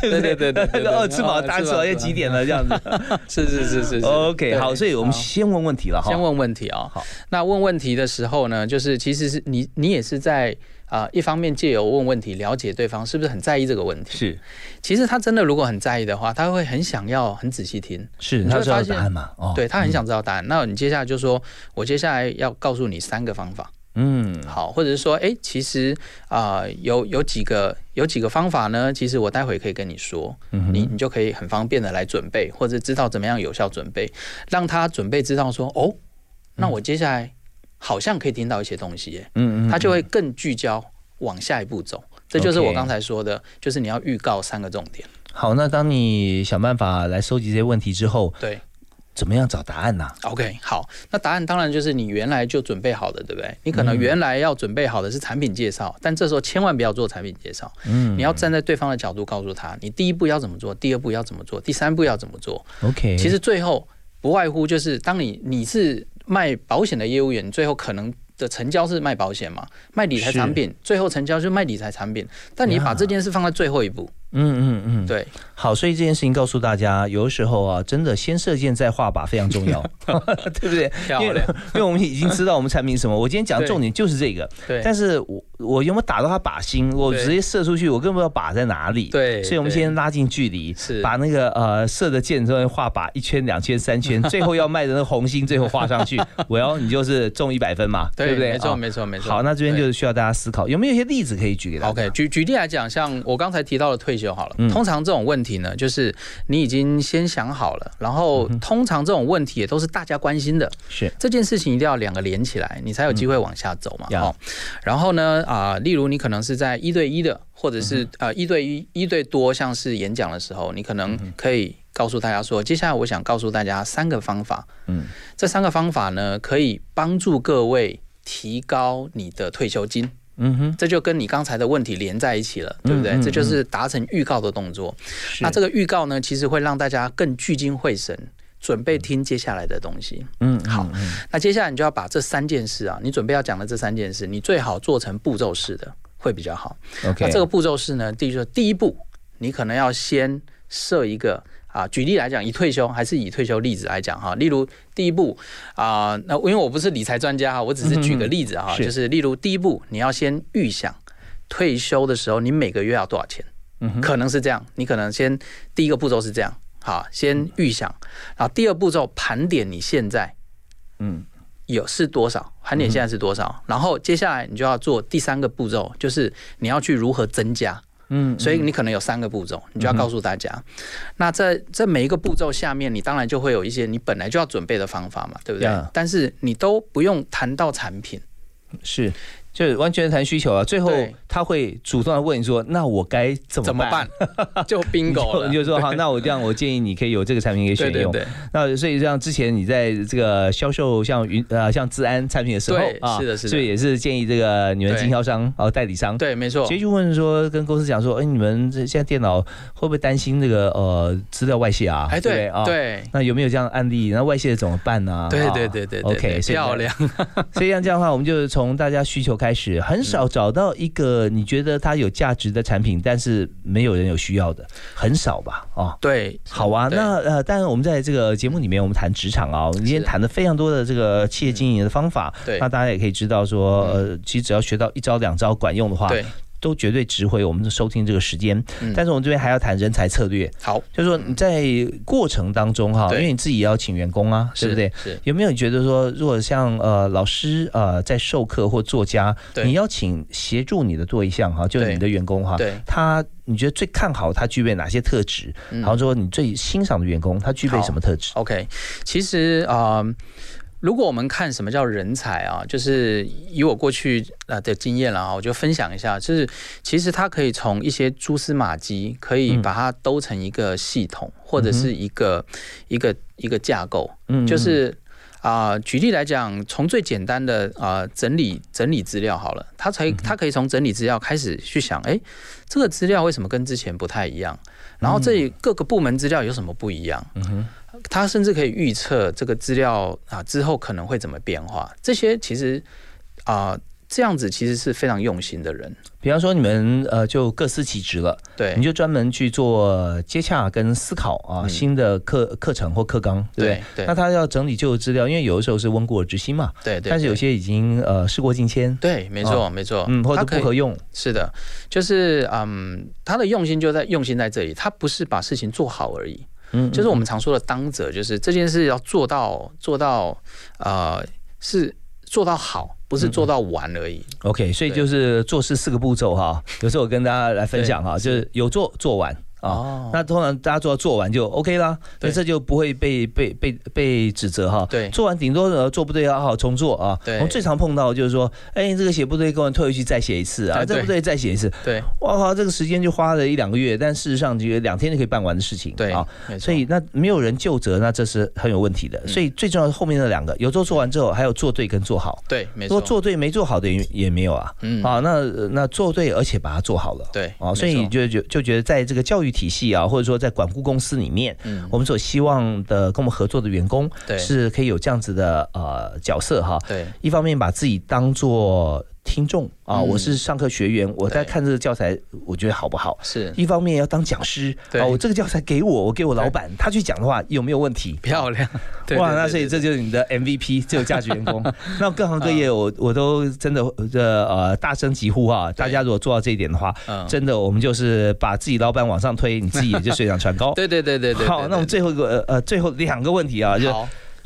对 对？对对对对对哦，吃饱大吃饱要几点了？这样子。是是是是是 OK，好，所以我们先问问题了哈。先问问题啊、好，那问问题的时候呢，就是其实是你你也是在啊、一方面借由问问题了解对方是不是很在意这个问题。是，其实他真的如果很在意的话，他会很想要很仔细听。是他知道你就会发现答案嘛？哦，对他很想知道答案。那你接下来就说，我接下来要告诉你三个方法。嗯，好，或者是说，哎，其实啊、有有几个有几个方法呢？其实我待会可以跟你说，嗯你你就可以很方便的来准备，或者知道怎么样有效准备，让他准备知道说，哦，那我接下来好像可以听到一些东西耶，嗯嗯，他就会更聚焦往下一步走。这就是我刚才说的，就是你要预告三个重点。好。那当你想办法来收集这些问题之后，对怎么样找答案呢？，OK，好，那答案当然就是你原来就准备好的，对不对？你可能嗯原来要准备好的是产品介绍，但这时候千万不要做产品介绍，嗯你要站在对方的角度告诉他，你第一步要怎么做，第二步要怎么做，第三步要怎么做。OK，其实最后不外乎就是，当你你是卖保险的业务员，最后可能的成交是卖保险嘛，卖理财产品，最后成交就卖理财产品。但你把这件事放在最后一步，嗯嗯嗯，对，好，所以这件事情告诉大家，有的时候啊，真的先射箭再画靶非常重要，对不对？漂亮。因为因为我们已经知道我们产品是什么，我今天讲的重点就是这个。对。但是我我有没有打到他靶心？我直接射出去，我根本不知道靶在哪里。对所以我们先拉近距离，是。把那个呃射的箭之后画靶一圈、两圈、三圈，最后要卖的那个红心，最后画上去，我要你就是中一百分嘛，对不对？没错啊没错没错。好，那这边就是需要大家思考，有没有一些例子可以举给大家？OK，举举例来讲，像我刚才提到的退休好了，嗯。通常这种问题呢，就是你已经先想好了，然后通常这种问题也都是大家关心的，嗯是。这件事情一定要两个连起来，你才有机会往下走嘛。然后呢，啊、例如你可能是在一对一的，或者是、呃一对一、一对多，像是演讲的时候，你可能可以告诉大家说，接下来我想告诉大家三个方法，嗯，这三个方法呢，可以帮助各位提高你的退休金。嗯哼，这就跟你刚才的问题连在一起了，对不对？嗯嗯这就是达成预告的动作。那这个预告呢，其实会让大家更聚精会神，准备听接下来的东西。嗯，好，那接下来你就要把这三件事啊，你准备要讲的这三件事，你最好做成步骤式的，会比较好。OK 那这个步骤式呢，第一就是第一步，你可能要先设一个啊，举例来讲，以退休还是以退休例子来讲哈，例如第一步啊、那因为我不是理财专家哈，我只是举个例子哈，嗯就是。例如第一步，你要先预想退休的时候你每个月要多少钱，嗯可能是这样，你可能先第一个步骤是这样，好，先预想，然后第二步骤盘点你现在嗯。有是多少，盘点现在是多少，然后接下来你就要做第三个步骤，就是你要去如何增加。嗯，所以你可能有三个步骤，你就要告诉大家。那在这每一个步骤下面，你当然就会有一些你本来就要准备的方法嘛，对不对？但是你都不用谈到产品，是，就是完全谈需求啊。最后他会主动的问你说：“那我该怎么怎么办办？就 bingo 了，你就说好，那我这样，我建议你可以有这个产品可以选用。对对对那所以像之前你在这个销售像云呃像治安产品的时候啊，是的是的所以也是建议这个你们经销商哦代理商对，没错其，实就问说跟公司讲说，哎，你们这现在电脑会不会担心这个呃资料外泄啊？哎对啊，对那有没有这样的案例？那外泄怎么办呢？对啊对对对对 OK，漂亮。所以像这样的话，我们就从大家需求开始，很少找到一个你觉得它有价值的产品，但是没有人有需要的，很少吧？哦，对，好啊，那呃，当然我们在这个节目里面，我们谈职场啊，我们今天谈的非常多的这个企业经营的方法，对。那大家也可以知道说，呃，其实只要学到一招两招管用的话，对，都绝对值回我们收听这个时间。嗯。但是我们这边还要谈人才策略，好，就是说你在过程当中哈，因为你自己也要请员工啊，对不对？是。有没有觉得说，如果像呃老师呃在授课或作家，你邀请协助你的对象哈，就是你的员工哈，对。他你觉得最看好他具备哪些特质？嗯。然后说你最欣赏的员工他具备什么特质？OK，其实啊、呃如果我们看什么叫人才啊，就是以我过去啊的经验了啊，我就分享一下，就是其实它可以从一些蛛丝马迹，可以嗯把它兜成一个系统，或者是一个一个一个架构，嗯就是。啊、举例来讲，从最简单的啊、整理整理资料好了，他嗯才他可以从整理资料开始去想，哎，这个资料为什么跟之前不太一样？然后这里各个部门资料有什么不一样？嗯哼，他甚至可以预测这个资料啊之后可能会怎么变化。这些其实啊、这样子其实是非常用心的人。比方说你们呃就各司其职了，对你就专门去做接洽跟思考啊、嗯新的课课程或课纲，对对？对对那他要整理旧的资料，因为有的时候是温故而知新嘛，对对对但是有些已经呃事过境迁，对，没错，哦没错，嗯，或者他不合用，是的，就是嗯，他的用心就在用心在这里，他不是把事情做好而已。嗯，就是我们常说的当责，就是这件事要做到做到呃是做到好，不是做到完而已。OK，所以就是做事四个步骤哈，有时候我跟大家来分享哈，就是有做做完。啊、哦那通常大家做到做完就 OK 啦，那这就不会被被被被指责哈。对做完顶多呃做不对要好好重做啊。对我们最常碰到的就是说，哎，这个写不对，给我退回去再写一次啊，这不对再写一次。对哇靠，这个时间就花了一两个月，但事实上这个两天就可以办完的事情。对啊，所以那没有人就责，那这是很有问题的。所以最重要是后面那两个，有做做完之后，还有做对跟做好。对，没错如果错，做对没做好的也也没有啊。嗯啊，那那做对而且把它做好了。对啊，所以错就就就觉得在这个教育体系啊，或者说在管顾公司里面，嗯。我们所希望的跟我们合作的员工，对。是可以有这样子的呃角色哈。对。一方面把自己当做听众啊，我是上课学员，我在看这个教材，我觉得好不好？是一方面要当讲师啊，我这个教材给我，我给我老板，他去讲的话有没有问题？漂亮，哇，那所以这就是你的 MVP 最有价值员工。那各行各业我我都真的这呃大声疾呼啊，大家如果做到这一点的话，真的我们就是把自己老板往上推，你自己也就水涨船高。对对对对对。好，那我们最后一个呃最后两个问题啊，就。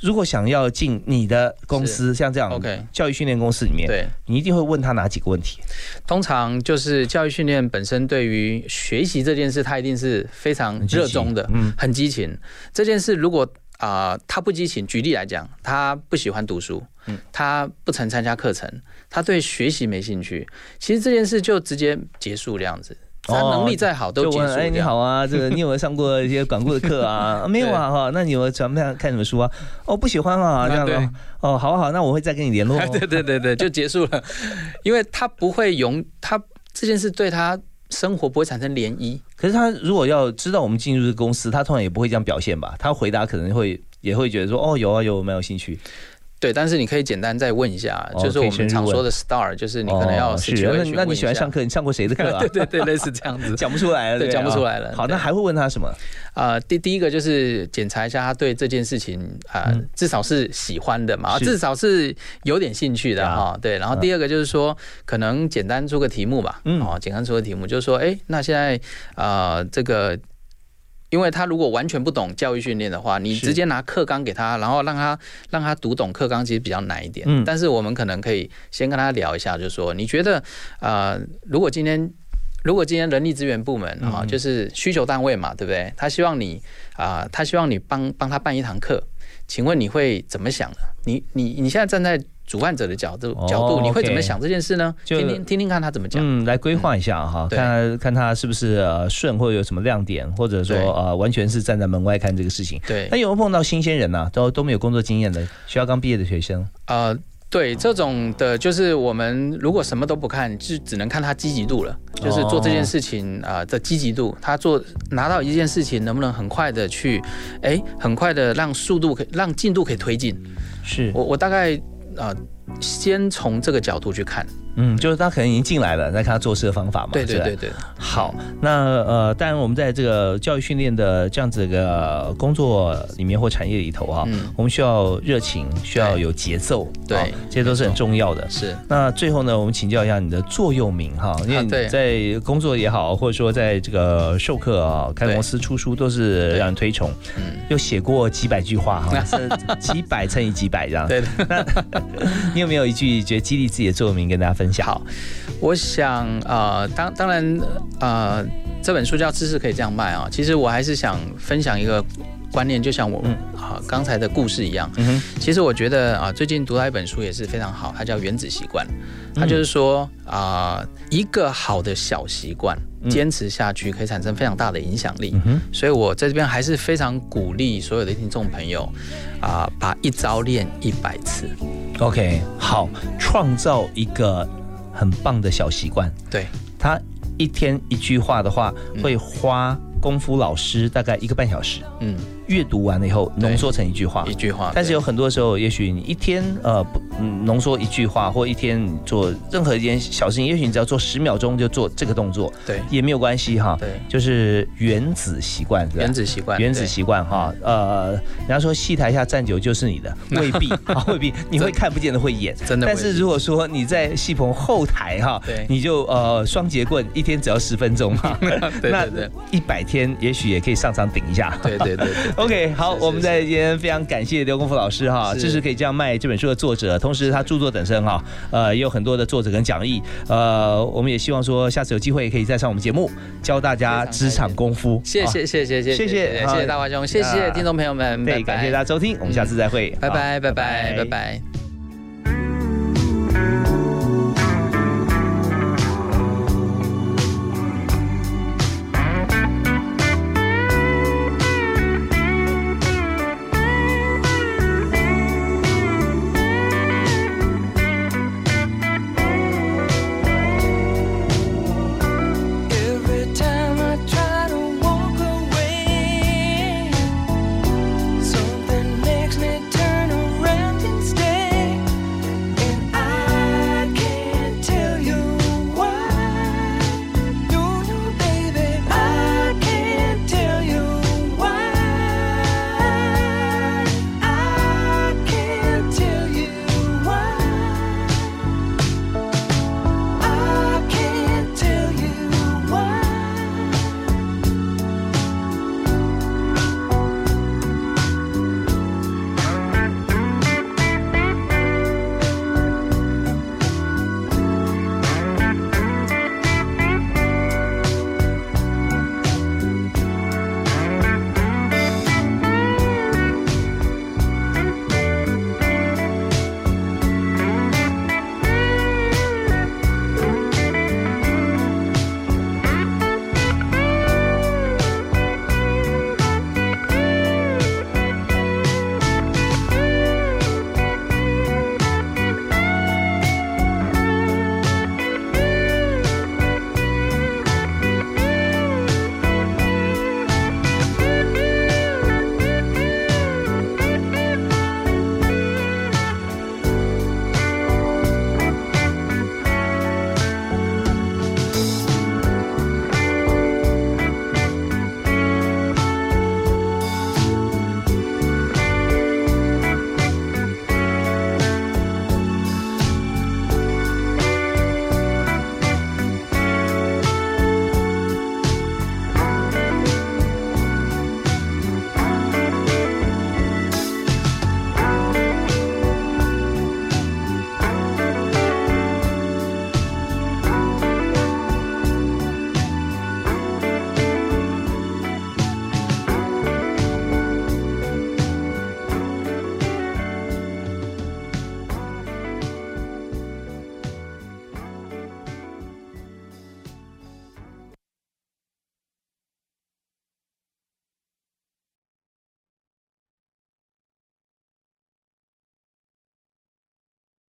如果想要进你的公司，像这样 OK 教育训练公司里面，对，你一定会问他哪几个问题？通常就是教育训练本身对于学习这件事，他一定是非常热衷的，嗯，很激情。这件事如果啊他不激情，举例来讲，他不喜欢读书，嗯，他不曾参加课程，他对学习没兴趣，其实这件事就直接结束这样子。他能力再好都结束。哎，你好啊，这个 你有没有上过一些管顾的课啊？没有啊，哈，那你有喜欢看什么书啊？哦，不喜欢啊，这样子。哦，好好，那我会再跟你联络。对对对对，就结束了，因为他不会永，他这件事对他生活不会产生涟漪。可是他如果要知道我们进入这个公司，他通常也不会这样表现吧？他回答可能会也会觉得说，哦，有啊有，蛮有兴趣。对，但是你可以简单再问一下，就是我们常说的 star，就是你可能要是那那你喜欢上课？你上过谁的课啊？对对对，类似这样子，讲不出来了，对，讲不出来了。好，那还会问他什么？啊，第第一个就是检查一下他对这件事情啊，至少是喜欢的嘛，至少是有点兴趣的哈。对，然后第二个就是说，可能简单出个题目吧，嗯哦，简单出个题目，就是说，哎，那现在啊，这个。因为他如果完全不懂教育训练的话，你直接拿课纲给他，然后让他让他读懂课纲，其实比较难一点。嗯，但是我们可能可以先跟他聊一下，就是说，你觉得啊，如果今天如果今天人力资源部门啊，就是需求单位嘛，对不对？他希望你啊，他希望你帮帮他办一堂课，请问你会怎么想呢？你你你现在站在。主办者的角度角度，你会怎么想这件事呢？听听听听看他怎么讲。嗯，来规划一下哈，看看他是不是呃顺，或者有什么亮点，或者说呃完全是站在门外看这个事情。对。那有没有碰到新鲜人呢？都都没有工作经验的，学校刚毕业的学生？呃，对，这种的就是我们如果什么都不看，就只能看他积极度了。就是做这件事情啊的积极度，他做拿到一件事情能不能很快的去，哎，很快的让速度可以让进度可以推进。是我我大概。啊先从这个角度去看。嗯，就是他可能已经进来了，再看他做事的方法嘛。对对对对。好，那呃，当然我们在这个教育训练的这样子个工作里面或产业里头哈，我们需要热情，需要有节奏，对，这些都是很重要的。是。那最后呢，我们请教一下你的座右铭哈，因为在工作也好，或者说在这个授课啊、开公司出书，都是让人推崇。嗯。又写过几百句话哈，几百乘以几百这样。对。那 你有没有一句觉得激励自己的座右铭跟大家分？享好，我想呃，当当然呃，这本书叫知识可以这样卖啊。其实我还是想分享一个观念，就像我啊刚才的故事一样。嗯其实我觉得啊，最近读到一本书也是非常好，它叫《原子习惯》。它就是说啊，一个好的小习惯坚持下去，可以产生非常大的影响力。所以我在这边还是非常鼓励所有的听众朋友啊，把一招练一百次。OK，好，创造一个很棒的小习惯。对，他一天一句话的话，会花功夫老师大概一个半小时。嗯。阅读完了以后，浓缩成一句话，一句话。但是有很多时候，也许你一天呃不浓缩一句话，或一天做任何一件小事情，也许你只要做十秒钟就做这个动作，对，也没有关系哈。对，就是原子习惯，原子习惯，原子习惯哈。呃，人家说戏台下站久就是你的，未必啊，未必你会看不见的会演，真的。但是如果说你在戏棚后台哈，对，你就呃双节棍，一天只要十分钟嘛，对对对，一百天也许也可以上场顶一下。对对对。OK，好，我们。在今天非常感谢刘功夫老师哈，这是可以这样卖这本书的作者，同时他著作等身哈，呃，也有很多的作者跟讲义，呃，我们也希望说下次有机会可以再上我们节目教大家职场功夫。谢谢谢谢谢谢谢谢谢谢大华兄，谢谢听众朋友们，对，感谢大家收听，我们下次再会，拜拜拜拜。拜拜。